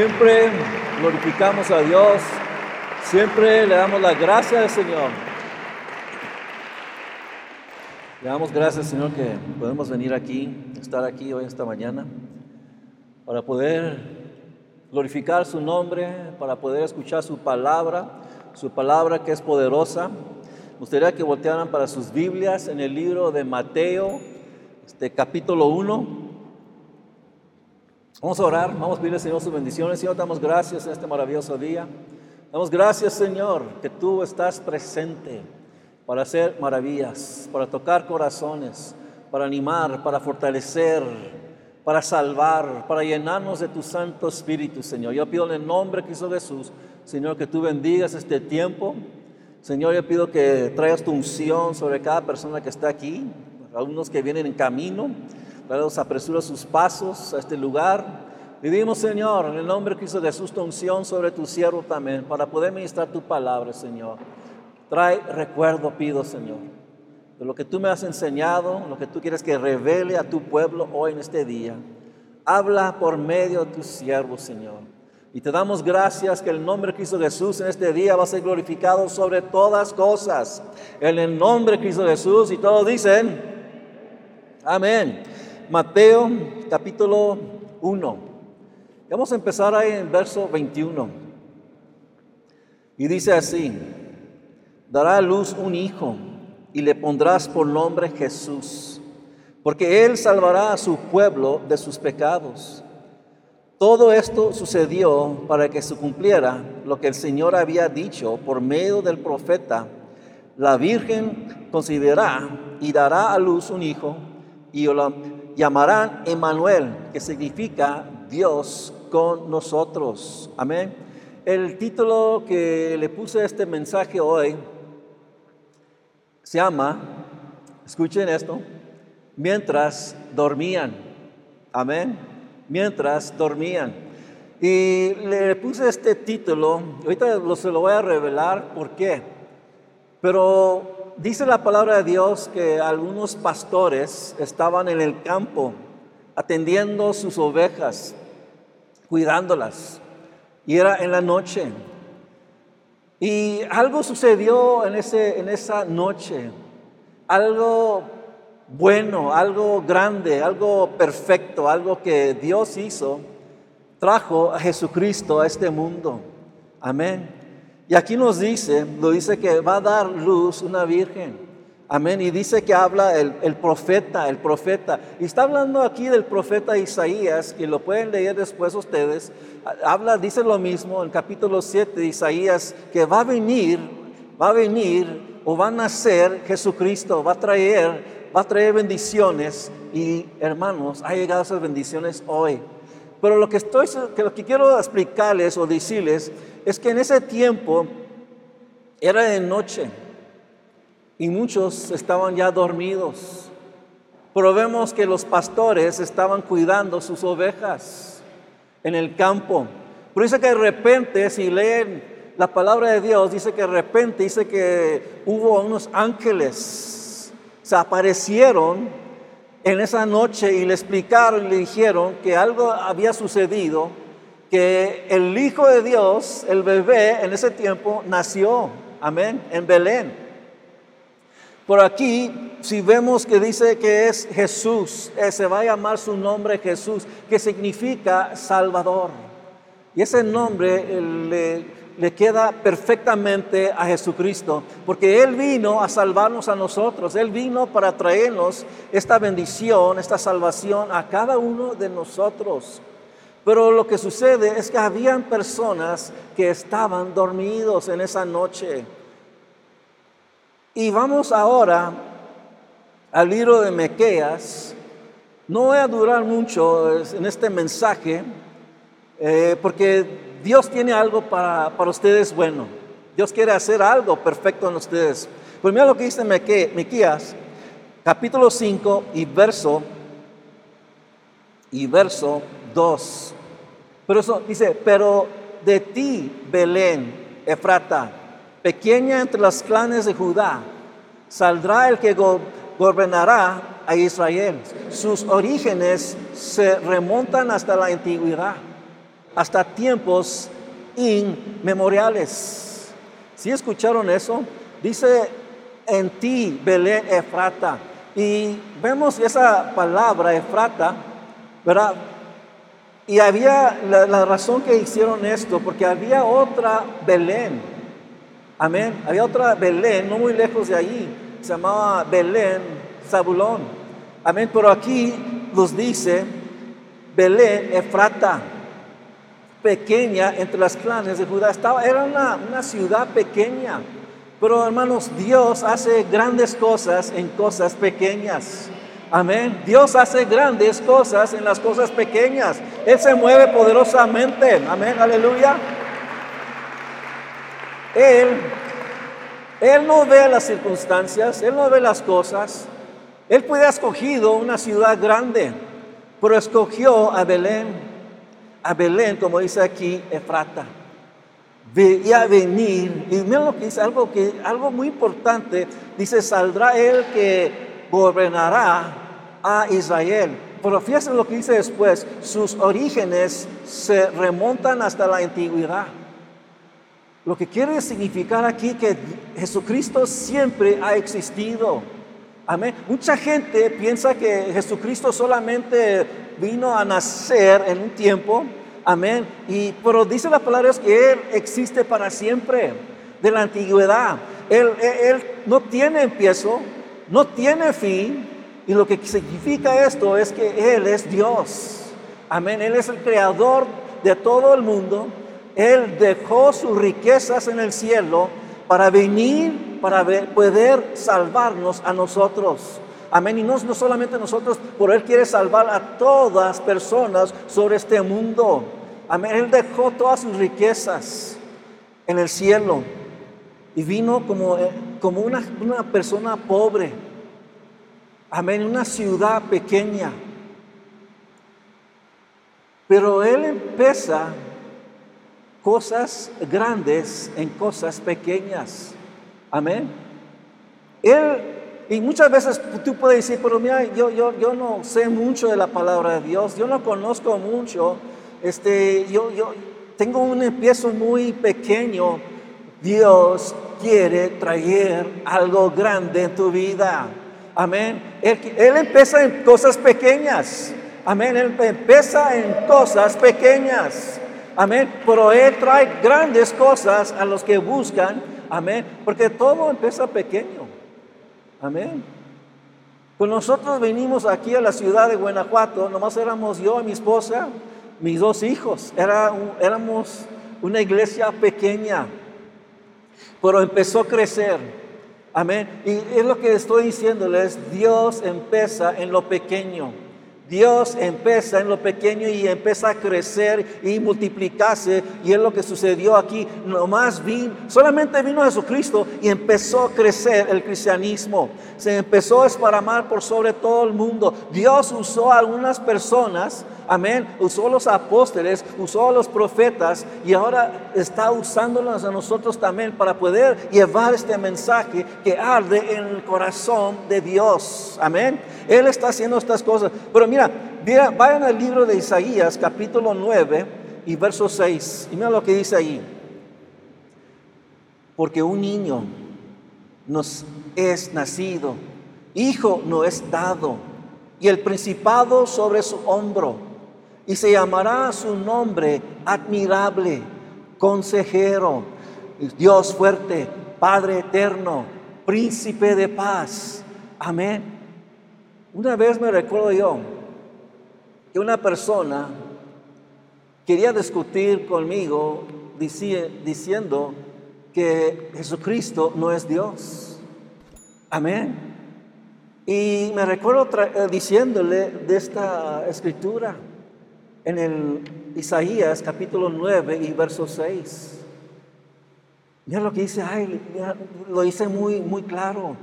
Siempre glorificamos a Dios, siempre le damos la gracia al Señor. Le damos gracias, Señor, que podemos venir aquí, estar aquí hoy, esta mañana, para poder glorificar su nombre, para poder escuchar su palabra, su palabra que es poderosa. Me gustaría que voltearan para sus Biblias en el libro de Mateo, este capítulo 1. Vamos a orar, vamos a pedirle Señor sus bendiciones. Señor, damos gracias en este maravilloso día. Damos gracias, Señor, que tú estás presente para hacer maravillas, para tocar corazones, para animar, para fortalecer, para salvar, para llenarnos de tu Santo Espíritu, Señor. Yo pido en el nombre que hizo Jesús, Señor, que tú bendigas este tiempo. Señor, yo pido que traigas tu unción sobre cada persona que está aquí, algunos que vienen en camino. Los apresura sus pasos a este lugar. Vivimos, Señor, en el nombre de Cristo Jesús, tu unción sobre tu siervo también, para poder ministrar tu palabra, Señor. Trae recuerdo, pido, Señor, de lo que tú me has enseñado, lo que tú quieres que revele a tu pueblo hoy en este día. Habla por medio de tu siervo, Señor. Y te damos gracias que el nombre de Cristo Jesús en este día va a ser glorificado sobre todas cosas. En el nombre de Cristo Jesús y todos dicen, amén. Mateo capítulo 1. Vamos a empezar ahí en verso 21. Y dice así, dará a luz un hijo y le pondrás por nombre Jesús, porque él salvará a su pueblo de sus pecados. Todo esto sucedió para que se cumpliera lo que el Señor había dicho por medio del profeta. La Virgen concederá y dará a luz un hijo y llamarán Emanuel, que significa Dios con nosotros. Amén. El título que le puse a este mensaje hoy se llama, escuchen esto, mientras dormían. Amén. Mientras dormían. Y le puse este título, ahorita se lo voy a revelar por qué. Pero dice la palabra de Dios que algunos pastores estaban en el campo atendiendo sus ovejas, cuidándolas, y era en la noche. Y algo sucedió en, ese, en esa noche, algo bueno, algo grande, algo perfecto, algo que Dios hizo, trajo a Jesucristo a este mundo. Amén. Y aquí nos dice, lo dice que va a dar luz una virgen. Amén. Y dice que habla el, el, profeta, el profeta. Y está hablando aquí del profeta Isaías, que lo pueden leer después ustedes. Habla, dice lo mismo en capítulo 7 de Isaías, que va a venir, va a venir o va a nacer Jesucristo, va a traer, va a traer bendiciones. Y hermanos, ha llegado esas bendiciones hoy. Pero lo que, estoy, lo que quiero explicarles o decirles es que en ese tiempo era de noche y muchos estaban ya dormidos. Pero vemos que los pastores estaban cuidando sus ovejas en el campo. Pero dice que de repente, si leen la palabra de Dios, dice que de repente, dice que hubo unos ángeles, se aparecieron en esa noche y le explicaron le dijeron que algo había sucedido, que el Hijo de Dios, el bebé en ese tiempo, nació, amén, en Belén. Por aquí, si vemos que dice que es Jesús, eh, se va a llamar su nombre Jesús, que significa Salvador. Y ese nombre eh, le le queda perfectamente a Jesucristo, porque Él vino a salvarnos a nosotros, Él vino para traernos esta bendición, esta salvación a cada uno de nosotros. Pero lo que sucede es que habían personas que estaban dormidos en esa noche. Y vamos ahora al libro de Mequeas. No voy a durar mucho en este mensaje, eh, porque Dios tiene algo para, ustedes bueno. Dios quiere hacer algo perfecto en ustedes. Pues mira lo que dice Mequías, capítulo 5 y verso, y verso 2. Pero eso dice, pero de ti, Belén, Efrata, pequeña entre los clanes de Judá, saldrá el que gobernará a Israel. Sus orígenes se remontan hasta la antigüedad hasta tiempos inmemoriales. ¿Sí escucharon eso? Dice en ti, Belén Efrata. Y vemos esa palabra, Efrata, ¿verdad? Y había la, razón que hicieron esto, porque había otra Belén. Amén. Había otra Belén, no muy lejos de ahí. Se llamaba Belén Zabulón. Amén. Pero aquí nos dice Belén Efrata, pequeña entre las clanes de Judá. Estaba, era una, una ciudad pequeña. Pero hermanos, Dios hace grandes cosas en cosas pequeñas. Amén. Dios hace grandes cosas en las cosas pequeñas. Él se mueve poderosamente. Amén. Aleluya. Él, Él no ve las circunstancias, Él no ve las cosas. Él puede haber escogido una ciudad grande, pero escogió a Belén. A Belén, como dice aquí, Efrata veía venir, y miren lo que dice, algo, que, algo muy importante, dice, saldrá él que gobernará a Israel. Pero fíjense lo que dice después, sus orígenes se remontan hasta la antigüedad. Lo que quiere significar aquí que Jesucristo siempre ha existido. Amén. Mucha gente piensa que Jesucristo solamente vino a nacer en un tiempo Amén. Y, pero dice la palabra que Él existe para siempre, de la antigüedad. Él, él, no tiene empiezo, no tiene fin. Y lo que significa esto es que Él es Dios. Amén. Él es el creador de todo el mundo. Él dejó sus riquezas en el cielo para venir, para poder salvarnos a nosotros. Amén. Y no, no solamente nosotros, pero Él quiere salvar a todas personas sobre este mundo. Amén. Él dejó todas sus riquezas en el cielo y vino como, eh, como una, una persona pobre. Amén. Una ciudad pequeña. Pero Él empieza cosas grandes en cosas pequeñas. Amén. Él y muchas veces tú puedes decir, pero mira, yo, yo, yo no sé mucho de la palabra de Dios, yo no conozco mucho, este, yo, yo tengo un empiezo muy pequeño. Dios quiere traer algo grande en tu vida. Amén. Él, empieza en cosas pequeñas. Amén. Él empieza en cosas pequeñas. Amén. Pero Él trae grandes cosas a los que buscan. Amén. Porque todo empieza pequeño. Amén. Pues nosotros venimos aquí a la ciudad de Guanajuato, nomás éramos yo y mi esposa, mis dos hijos. Era, éramos una iglesia pequeña, pero empezó a crecer. Amén. Y es lo que estoy diciéndoles, Dios empieza en lo pequeño. Dios empieza en lo pequeño y empieza a crecer y multiplicarse. Y es lo que sucedió aquí. Nomás vino, solamente vino Jesucristo y empezó a crecer el cristianismo. Se empezó a esparramar por sobre todo el mundo. Dios usó a algunas personas Amén. Usó los apóstoles, usó a los profetas y ahora está usándolos a nosotros también para poder llevar este mensaje que arde en el corazón de Dios. Amén. Él está haciendo estas cosas. Pero mira, vayan al libro de Isaías, capítulo 9 y verso 6. Y mira lo que dice ahí. Porque un niño nos es nacido, hijo no es dado, y el principado sobre su hombro y se llamará su nombre admirable, consejero, Dios fuerte, Padre eterno, príncipe de paz. Amén. Una vez me recuerdo yo que una persona quería discutir conmigo diciendo que Jesucristo no es Dios. Amén. Y me recuerdo eh, diciéndole de esta escritura en el Isaías capítulo 9 y verso 6. Mira lo que dice, ay, lo dice muy, muy claro.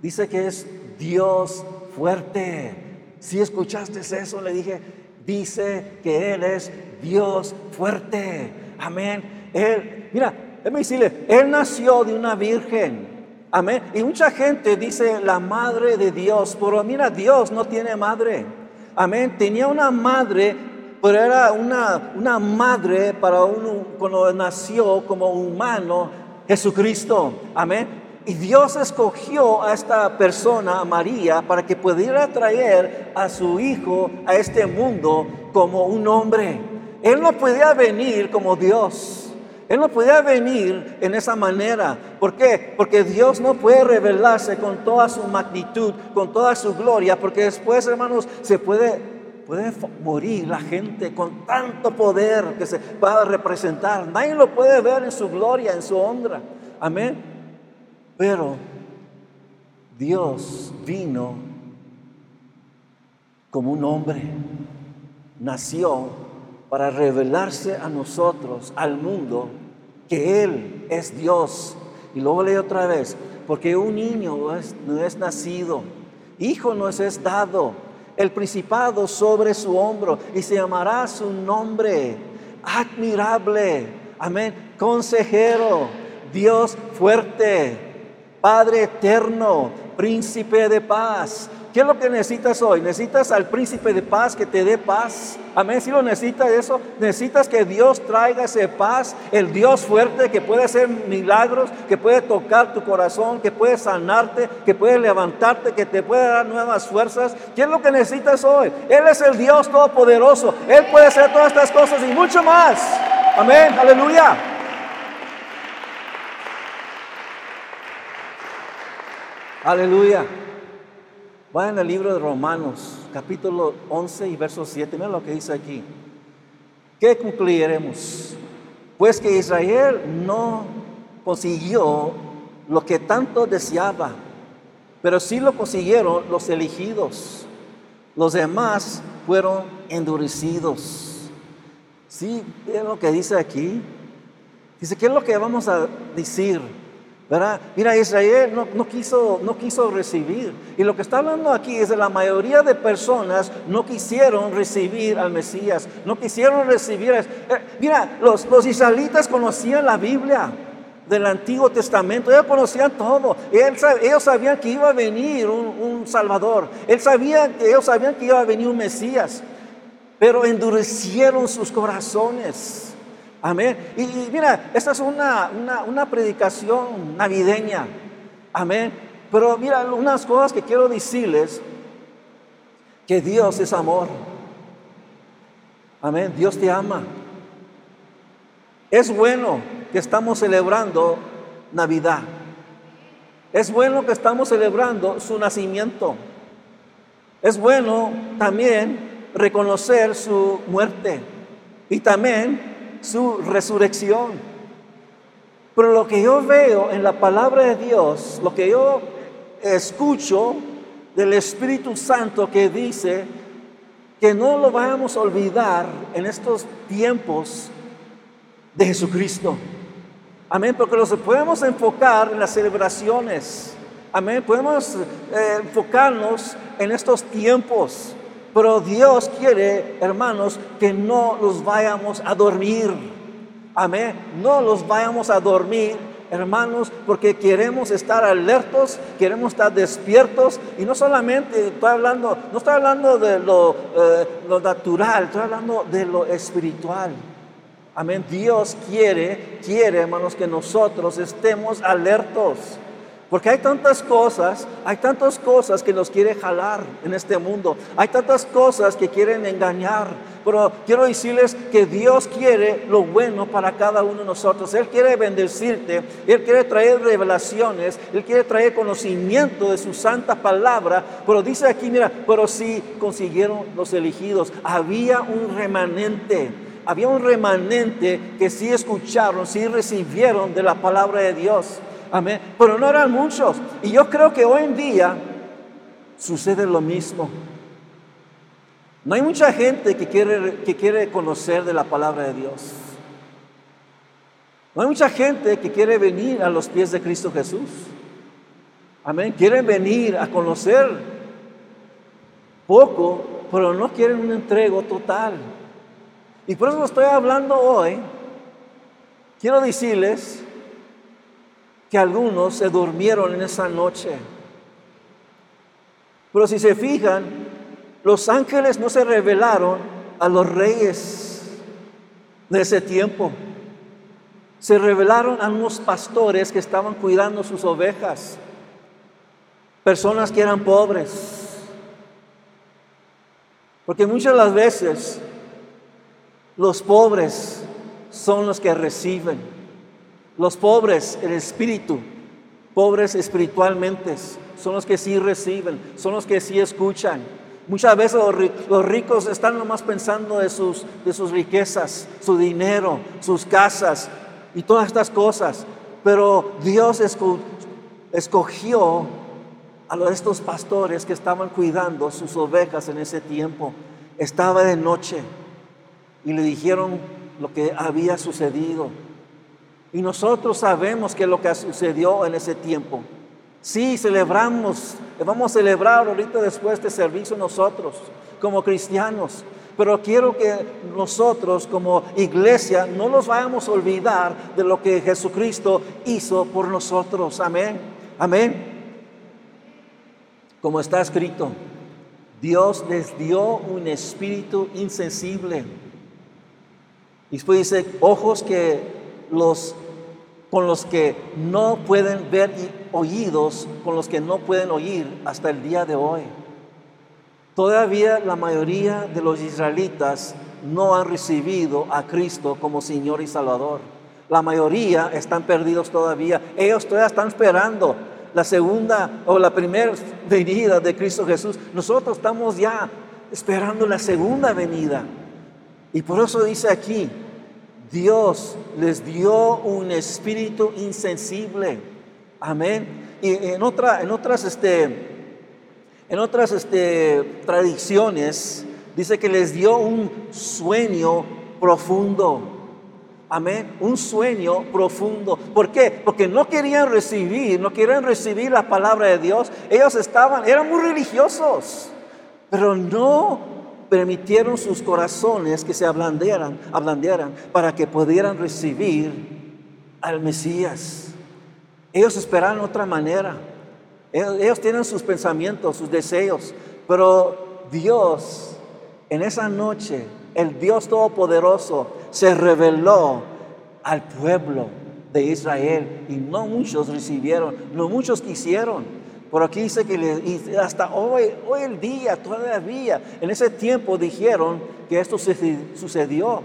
Dice que es Dios fuerte. Si escuchaste eso, le dije, dice que Él es Dios fuerte. Amén. Él, mira, déjame decirle, Él nació de una virgen. Amén. Y mucha gente dice la madre de Dios, pero mira, Dios no tiene madre. Amén. Tenía una madre pero era una, una madre para uno cuando nació como humano Jesucristo. Amén. Y Dios escogió a esta persona, a María, para que pudiera traer a su hijo a este mundo como un hombre. Él no podía venir como Dios. Él no podía venir en esa manera. ¿Por qué? Porque Dios no puede revelarse con toda su magnitud, con toda su gloria, porque después, hermanos, se puede, puede morir la gente con tanto poder que se va a representar. Nadie lo puede ver en su gloria, en su honra. Amén. Pero Dios vino como un hombre, nació para revelarse a nosotros, al mundo, que Él es Dios. Y luego leí otra vez, porque un niño no es, nacido, hijo no es dado, el principado sobre su hombro, y se llamará su nombre, admirable, amén, consejero, Dios fuerte Padre eterno, príncipe de paz. ¿Qué es lo que necesitas hoy? ¿Necesitas al príncipe de paz que te dé paz? Amén. Si lo necesitas eso, necesitas que Dios traiga ese paz, el Dios fuerte que puede hacer milagros, que puede tocar tu corazón, que puede sanarte, que puede levantarte, que te puede dar nuevas fuerzas. ¿Qué es lo que necesitas hoy? Él es el Dios todopoderoso. Él puede hacer todas estas cosas y mucho más. Amén. Aleluya. Aleluya. Vayan al libro de Romanos, capítulo 11 y verso 7. Miren lo que dice aquí. ¿Qué concluiremos? Pues que Israel no consiguió lo que tanto deseaba, pero sí lo consiguieron los elegidos. Los demás fueron endurecidos. Sí, es lo que dice aquí. Dice, ¿qué es lo que vamos a decir? Mira, Israel no, quiso, no quiso recibir. Y lo que está hablando aquí es de la mayoría de personas no quisieron recibir al Mesías, no quisieron recibir. Eh, mira, los, los israelitas conocían la Biblia del Antiguo Testamento, ellos conocían todo. Ellos, sabían que iba a venir un, Salvador, ellos sabían, ellos sabían que iba a venir un Mesías, pero endurecieron sus corazones. Amén. Y, mira, esta es una, una, predicación navideña. Amén. Pero mira, unas cosas que quiero decirles, que Dios es amor. Amén. Dios te ama. Es bueno que estamos celebrando Navidad. Es bueno que estamos celebrando su nacimiento. Es bueno también reconocer su muerte. Y también su resurrección. Pero lo que yo veo en la palabra de Dios, lo que yo escucho del Espíritu Santo que dice que no lo vamos a olvidar en estos tiempos de Jesucristo. Amén, porque nos podemos enfocar en las celebraciones. Amén, podemos eh, enfocarnos en estos tiempos. Pero Dios quiere, hermanos, que no los vayamos a dormir. Amén. No los vayamos a dormir, hermanos, porque queremos estar alertos, queremos estar despiertos. Y no solamente estoy hablando, no estoy hablando de lo, eh, lo natural, estoy hablando de lo espiritual. Amén. Dios quiere, quiere, hermanos, que nosotros estemos alertos. Porque hay tantas cosas, hay tantas cosas que nos quiere jalar en este mundo. Hay tantas cosas que quieren engañar. Pero quiero decirles que Dios quiere lo bueno para cada uno de nosotros. Él quiere bendecirte. Él quiere traer revelaciones. Él quiere traer conocimiento de su santa palabra. Pero dice aquí, mira, pero si consiguieron los elegidos. Había un remanente había un remanente que sí escucharon, sí recibieron de la palabra de Dios. Amén. Pero no eran muchos. Y yo creo que hoy en día sucede lo mismo. No hay mucha gente que quiere, que quiere conocer de la palabra de Dios. No hay mucha gente que quiere venir a los pies de Cristo Jesús. Amén. Quieren venir a conocer poco, pero no quieren un entrego total. Y por eso estoy hablando hoy. Quiero decirles que algunos se durmieron en esa noche. Pero si se fijan, los ángeles no se revelaron a los reyes de ese tiempo. Se revelaron a unos pastores que estaban cuidando sus ovejas, personas que eran pobres. Porque muchas las veces los pobres son los que reciben. Los pobres, el espíritu, pobres espiritualmente, son los que sí reciben, son los que sí escuchan. Muchas veces los ricos están nomás pensando de sus, de sus riquezas, su dinero, sus casas y todas estas cosas. Pero Dios escogió a estos pastores que estaban cuidando sus ovejas en ese tiempo. Estaba de noche y le dijeron lo que había sucedido. Y nosotros sabemos que lo que sucedió en ese tiempo. Sí, celebramos, vamos a celebrar ahorita después de este servicio nosotros como cristianos. Pero quiero que nosotros como iglesia no nos vayamos a olvidar de lo que Jesucristo hizo por nosotros. Amén. Amén. Como está escrito, Dios les dio un espíritu insensible y después dice, ojos que los, con los que no pueden ver y oídos con los que no pueden oír hasta el día de hoy. Todavía la mayoría de los israelitas no han recibido a Cristo como Señor y Salvador. La mayoría están perdidos todavía. Ellos todavía están esperando la segunda o la primera venida de Cristo Jesús. Nosotros estamos ya esperando la segunda venida. Y por eso dice aquí, Dios les dio un espíritu insensible. Amén. Y en, otra, en otras, este, en otras este, tradiciones dice que les dio un sueño profundo. Amén. Un sueño profundo. ¿Por qué? Porque no querían recibir, no querían recibir la palabra de Dios. Ellos estaban, eran muy religiosos, pero no permitieron sus corazones que se ablandearan, ablandearan para que pudieran recibir al Mesías. Ellos esperan otra manera. Ellos, tienen sus pensamientos, sus deseos, pero Dios en esa noche, el Dios Todopoderoso, se reveló al pueblo de Israel y no muchos recibieron, no muchos quisieron. Por aquí dice que hasta hoy, hoy el día, todavía, en ese tiempo dijeron que esto sucedió.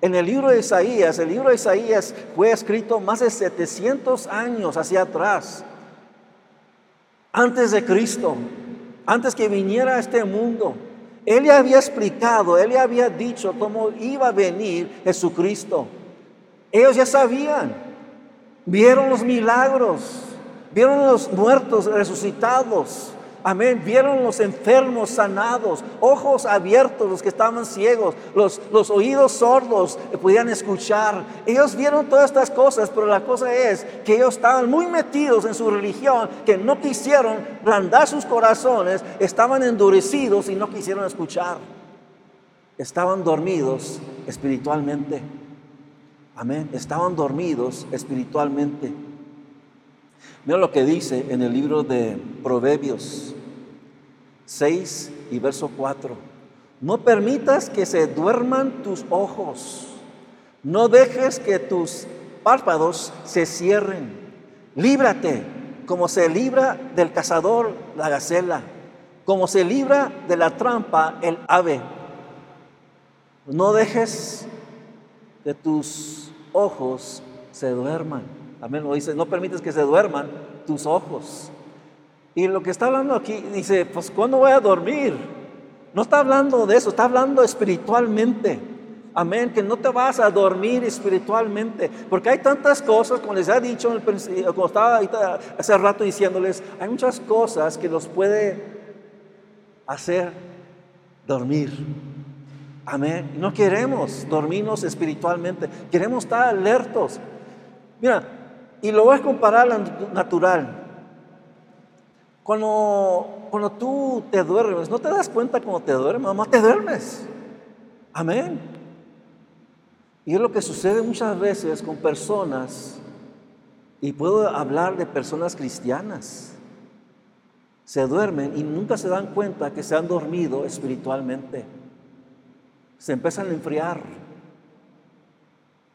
En el libro de Isaías, el libro de Isaías fue escrito más de 700 años hacia atrás, antes de Cristo, antes que viniera a este mundo. Él ya había explicado, él ya había dicho cómo iba a venir Jesucristo. Ellos ya sabían, vieron los milagros, vieron los muertos resucitados. Amén. Vieron los enfermos sanados, ojos abiertos, los que estaban ciegos, los, los oídos sordos podían escuchar. Ellos vieron todas estas cosas, pero la cosa es que ellos estaban muy metidos en su religión, que no quisieron blandar sus corazones, estaban endurecidos y no quisieron escuchar. Estaban dormidos espiritualmente. Amén. Estaban dormidos espiritualmente. Mira lo que dice en el libro de Proverbios 6 y verso 4. No permitas que se duerman tus ojos. No dejes que tus párpados se cierren. Líbrate como se libra del cazador la gacela, como se libra de la trampa el ave. No dejes que tus ojos se duerman. Amén. Dice, no permites que se duerman tus ojos. Y lo que está hablando aquí, dice, pues ¿cuándo voy a dormir? No está hablando de eso, está hablando espiritualmente. Amén, que no te vas a dormir espiritualmente, porque hay tantas cosas, como les he dicho, como estaba hace rato diciéndoles, hay muchas cosas que nos puede hacer dormir. Amén. No queremos dormirnos espiritualmente, queremos estar alertos. Mira, y lo voy a comparar a natural. Cuando, cuando tú te duermes, no te das cuenta cuando te duermes, mamá, te duermes. Amén. Y es lo que sucede muchas veces con personas, y puedo hablar de personas cristianas. Se duermen y nunca se dan cuenta que se han dormido espiritualmente. se empiezan a enfriar.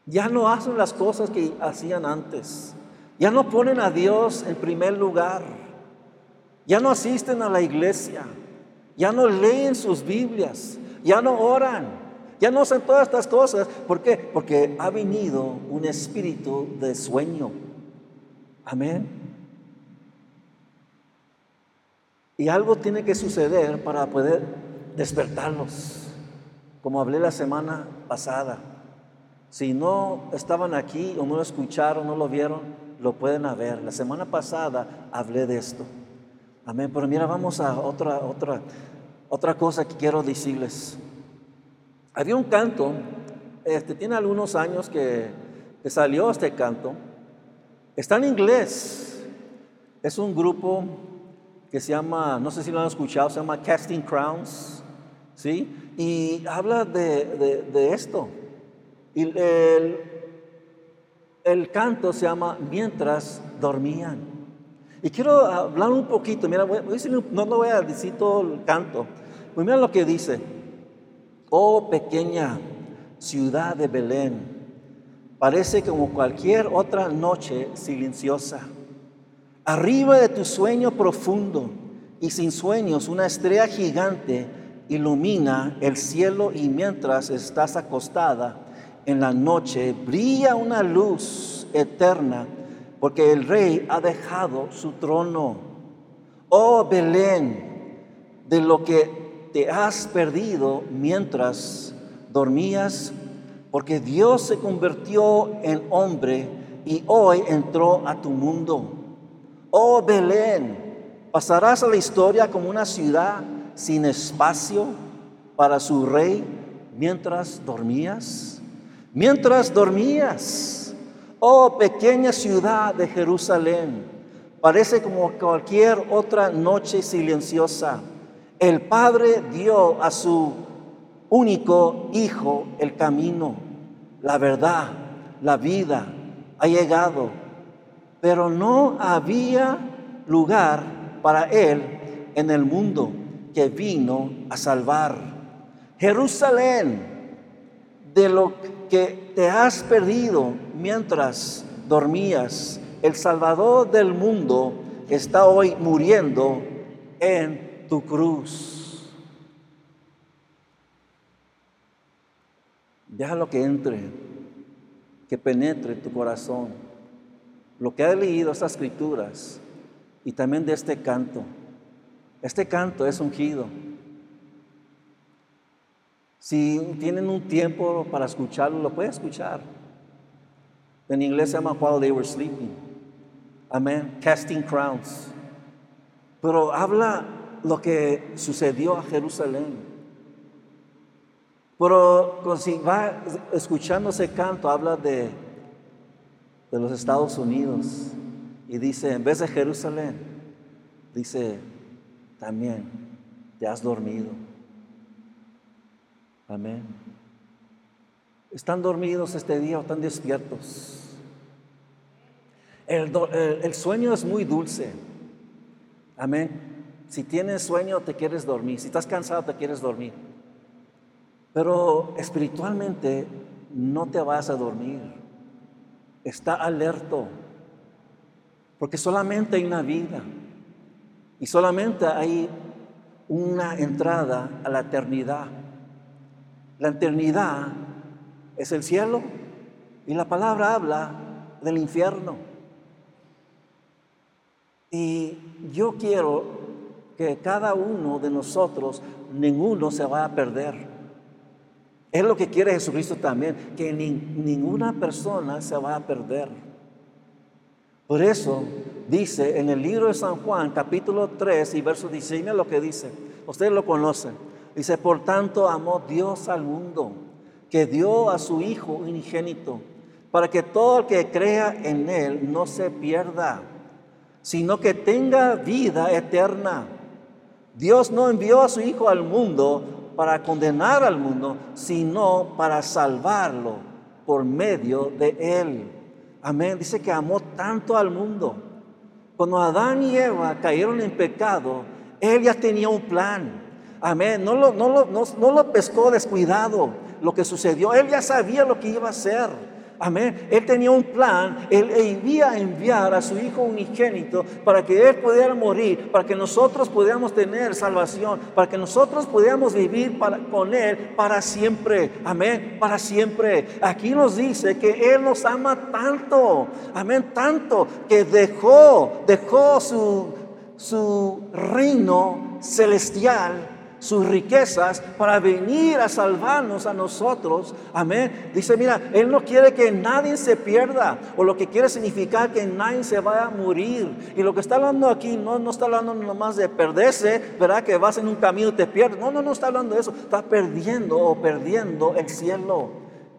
Ya no hacen las cosas que hacían antes. Ya no ponen a Dios en primer lugar. Ya no asisten a la iglesia. Ya no leen sus Biblias. Ya no oran. Ya no hacen todas estas cosas. ¿Por qué? Porque ha venido un espíritu de sueño. Amén. Y algo tiene que suceder para poder despertarlos. Como hablé la semana pasada. Si no estaban aquí o no lo escucharon, no lo vieron, lo pueden ver. La semana pasada hablé de esto. Amén. Pero mira, vamos a otra, otra, otra cosa que quiero decirles. Había un canto, este, tiene algunos años que, que salió este canto. Está en inglés. Es un grupo que se llama, no sé si lo han escuchado, se llama Casting Crowns. ¿Sí? Y habla de, de, esto. Y el, el canto se llama Mientras dormían. Y quiero hablar un poquito, mira, no lo voy a decir todo el canto. Pues mira lo que dice. Oh pequeña ciudad de Belén, parece como cualquier otra noche silenciosa. Arriba de tu sueño profundo y sin sueños, una estrella gigante ilumina el cielo y mientras estás acostada en la noche brilla una luz eterna porque el rey ha dejado su trono. Oh Belén, de lo que te has perdido mientras dormías, porque Dios se convirtió en hombre y hoy entró a tu mundo. Oh Belén, pasarás a la historia como una ciudad sin espacio para su rey mientras dormías? Mientras dormías, oh pequeña ciudad de Jerusalén, parece como cualquier otra noche silenciosa. El Padre dio a su único Hijo el camino, la verdad, la vida, ha llegado, pero no había lugar para Él en el mundo que vino a salvar. Jerusalén, de lo que te has perdido mientras dormías, el Salvador del mundo está hoy muriendo en tu cruz. Déjalo que entre, que penetre tu corazón. Lo que has leído estas escrituras y también de este canto este canto es ungido. Si tienen un tiempo para escucharlo, lo pueden escuchar. En inglés se llama While They Were Sleeping. Amén. Casting Crowns. Pero habla lo que sucedió a Jerusalén. Pero si va escuchando ese canto, habla de, de los Estados Unidos. Y dice, en vez de Jerusalén, dice también te has dormido. Amén. ¿Están dormidos este día o están despiertos? El, sueño es muy dulce. Amén. Si tienes sueño te quieres dormir. Si estás cansado te quieres dormir. Pero espiritualmente no te vas a dormir. Está alerto. Porque solamente hay una vida. Y solamente hay una entrada a la eternidad. La eternidad es el cielo y la palabra habla del infierno. Y yo quiero que cada uno de nosotros, ninguno se va a perder. Es lo que quiere Jesucristo también, que ninguna persona se va a perder. Por eso dice en el libro de San Juan, capítulo 3 y verso 16, mira lo que dice. Ustedes lo conocen. Dice, por tanto amó Dios al mundo, que dio a su Hijo unigénito, para que todo el que crea en Él no se pierda, sino que tenga vida eterna. Dios no envió a su Hijo al mundo para condenar al mundo, sino para salvarlo por medio de Él. Amén. Dice que amó tanto al mundo. Cuando Adán y Eva cayeron en pecado, Él ya tenía un plan. Amén, no lo, no lo, no, lo pescó descuidado lo que sucedió. Él ya sabía lo que iba a hacer. Amén. Él tenía un plan. Él iba a enviar a su Hijo unigénito para que Él pudiera morir, para que nosotros pudiéramos tener salvación, para que nosotros pudiéramos vivir con Él para siempre. Amén. Para siempre. Aquí nos dice que Él nos ama tanto. Amén. Tanto que dejó, dejó su, su reino celestial sus riquezas para venir a salvarnos a nosotros. Amén. Dice, mira, Él no quiere que nadie se pierda, o lo que quiere significar que nadie se vaya a morir. Y lo que está hablando aquí no, no está hablando nomás de perderse, ¿verdad? Que vas en un camino y te pierdes. No, no, no está hablando de eso. Está perdiendo o perdiendo el cielo,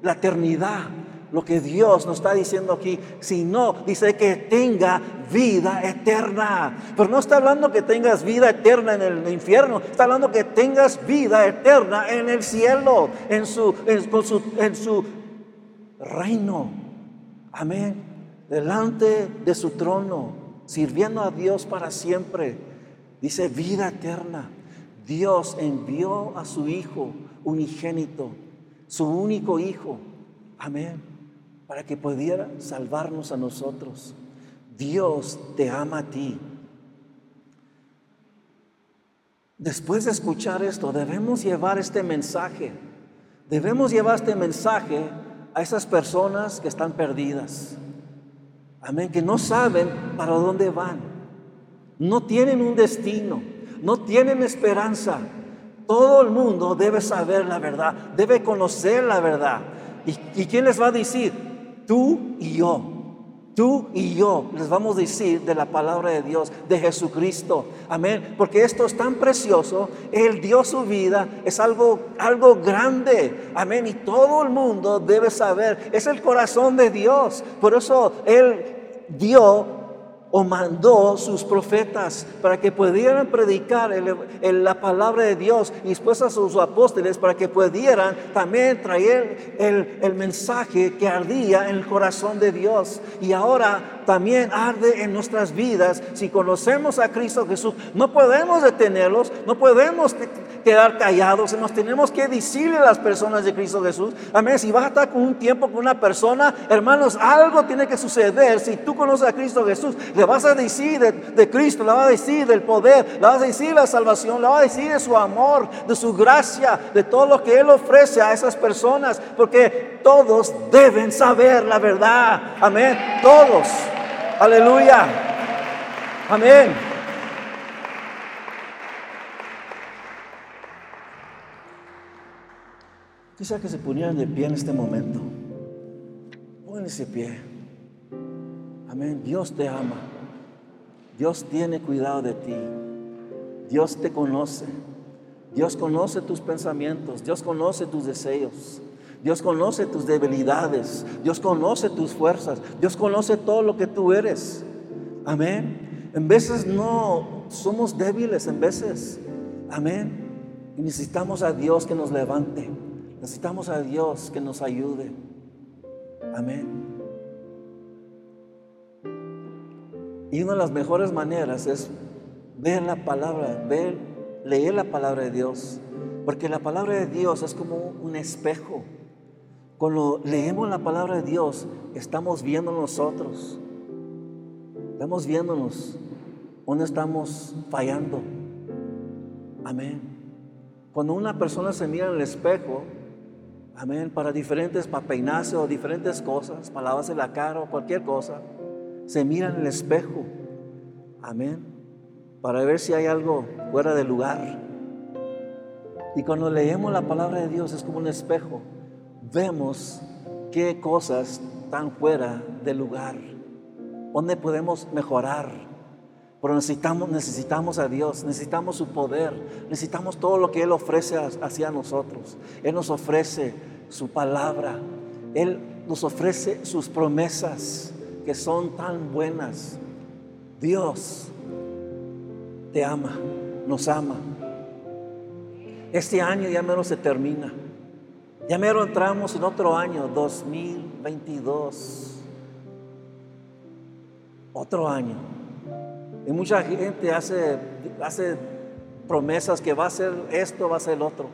la eternidad lo que Dios nos está diciendo aquí, sino dice que tenga vida eterna. Pero no está hablando que tengas vida eterna en el infierno, está hablando que tengas vida eterna en el cielo, en su, su, en su reino. Amén. Delante de su trono, sirviendo a Dios para siempre. Dice vida eterna. Dios envió a su Hijo unigénito, su único Hijo. Amén para que pudiera salvarnos a nosotros. Dios te ama a ti. Después de escuchar esto, debemos llevar este mensaje. Debemos llevar este mensaje a esas personas que están perdidas. Amén, que no saben para dónde van. No tienen un destino, no tienen esperanza. Todo el mundo debe saber la verdad, debe conocer la verdad. ¿Y, ¿Y, quién les va a decir? Tú y yo. Tú y yo les vamos a decir de la palabra de Dios, de Jesucristo. Amén. Porque esto es tan precioso. Él dio su vida. Es algo, algo grande. Amén. Y todo el mundo debe saber. Es el corazón de Dios. Por eso Él dio o mandó sus profetas para que pudieran predicar la palabra de Dios y después a sus apóstoles para que pudieran también traer el, el mensaje que ardía en el corazón de Dios. Y ahora también arde en nuestras vidas si conocemos a Cristo Jesús. No podemos detenerlos, no podemos quedar callados, nos tenemos que decirle a las personas de Cristo Jesús. Amén. Si vas a estar con un tiempo con una persona, hermanos, algo tiene que suceder. Si tú conoces a Cristo Jesús, le vas a decir de, Cristo, le vas a decir del poder, le vas a decir la salvación, le vas a decir de su amor, de su gracia, de todo lo que Él ofrece a esas personas, porque todos deben saber la verdad. Amén. Todos. Aleluya. Amén. Quisiera que se ponieran de pie en este momento. Pónganse pie. Amén. Dios te ama. Dios tiene cuidado de ti. Dios te conoce. Dios conoce tus pensamientos. Dios conoce tus deseos. Dios conoce tus debilidades. Dios conoce tus fuerzas. Dios conoce todo lo que tú eres. Amén. En veces no somos débiles, en veces. Amén. Y necesitamos a Dios que nos levante. Necesitamos a Dios que nos ayude. Amén. Y una de las mejores maneras es ver la palabra, ver, leer la palabra de Dios. Porque la palabra de Dios es como un espejo. Cuando leemos la palabra de Dios, estamos viendo nosotros. Estamos viéndonos dónde estamos fallando. Amén. Cuando una persona se mira en el espejo, Amén. Para diferentes, para peinarse o diferentes cosas, para lavarse la cara o cualquier cosa. Se mira en el espejo. Amén. Para ver si hay algo fuera de lugar. Y cuando leemos la palabra de Dios es como un espejo. Vemos qué cosas están fuera de lugar. Dónde podemos mejorar. Pero necesitamos, necesitamos a Dios, necesitamos su poder, necesitamos todo lo que Él ofrece hacia nosotros. Él nos ofrece su palabra, Él nos ofrece sus promesas que son tan buenas. Dios te ama, nos ama. Este año ya menos se termina. Ya mero entramos en otro año, 2022. Otro año. Y mucha gente hace, hace promesas que va a ser esto, va a ser el otro.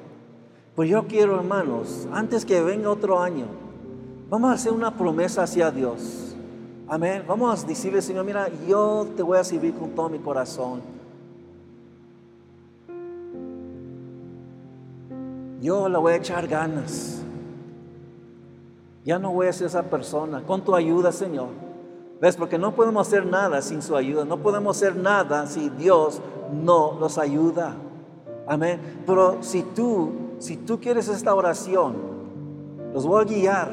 Pues yo quiero, hermanos, antes que venga otro año, vamos a hacer una promesa hacia Dios. Amén. Vamos a decirle, Señor, mira, yo te voy a servir con todo mi corazón. Yo le voy a echar ganas. Ya no voy a ser esa persona. Con tu ayuda, Señor. ¿Ves? Porque no podemos hacer nada sin su ayuda. No podemos hacer nada si Dios no nos ayuda. Amén. Pero si tú, si tú quieres esta oración, los voy a guiar.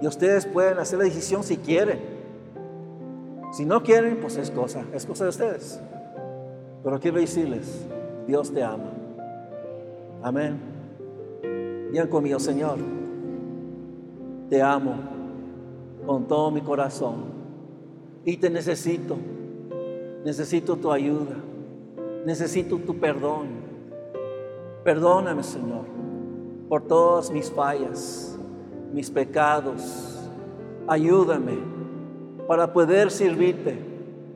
Y ustedes pueden hacer la decisión si quieren. Si no quieren, pues es cosa, es cosa de ustedes. Pero quiero decirles, Dios te ama. Amén. Bien conmigo, Señor. Te amo con todo mi corazón y te necesito. Necesito tu ayuda. Necesito tu perdón. Perdóname, Señor, por todas mis fallas, mis pecados. Ayúdame para poder servirte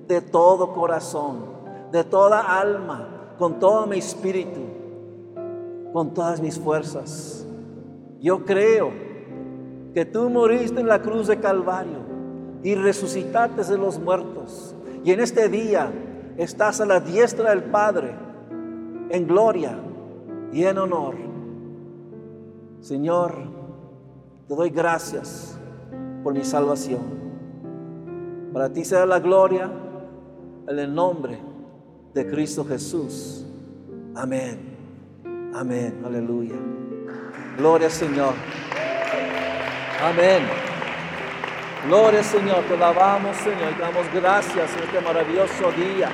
de todo corazón, de toda alma, con todo mi espíritu, con todas mis fuerzas. Yo creo que tú moriste en la cruz de Calvario y resucitaste de los muertos. Y en este día estás a la diestra del Padre, en gloria y en honor. Señor, te doy gracias por mi salvación. Para ti sea la gloria en el nombre de Cristo Jesús. Amén. Amén. Aleluya. Gloria Señor. Amén. Gloria Señor, te alabamos Señor y damos gracias en este maravilloso día.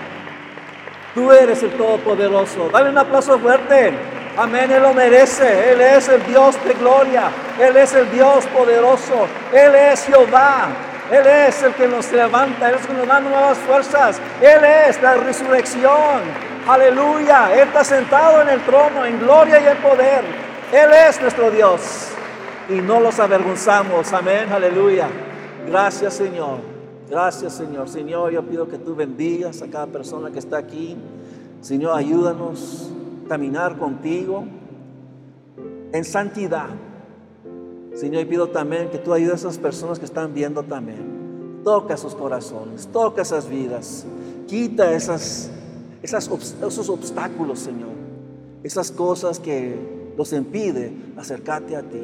Tú eres el Todopoderoso. Dale un aplauso fuerte. Amén, Él lo merece. Él es el Dios de gloria. Él es el Dios poderoso. Él es Jehová. Él es el que nos levanta. Él es el que nos da nuevas fuerzas. Él es la resurrección. Aleluya. Él está sentado en el trono en gloria y en poder. Él es nuestro Dios. Y no los avergonzamos. Amén. Aleluya. Gracias Señor. Gracias Señor. Señor, yo pido que tú bendigas a cada persona que está aquí. Señor, ayúdanos a caminar contigo en santidad. Señor, y pido también que tú ayudes a esas personas que están viendo también. Toca sus corazones, toca esas vidas. Quita esos obstáculos, Señor. Esas cosas que los impide acercarte a ti.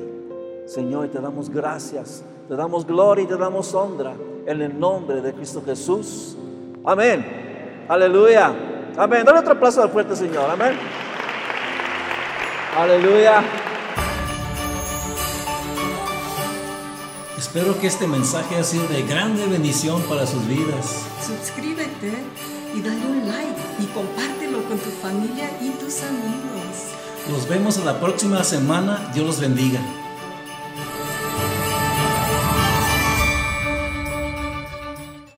Señor, y te damos gracias te damos gloria y te damos honra en el nombre de Cristo Jesús. Amén. Aleluya. Amén. Dale otro aplauso al fuerte Señor. Amén. Aleluya. Espero que este mensaje haya sido de grande bendición para sus vidas. Suscríbete y dale un like y compártelo con tu familia y tus amigos. Nos vemos la próxima semana. Dios los bendiga.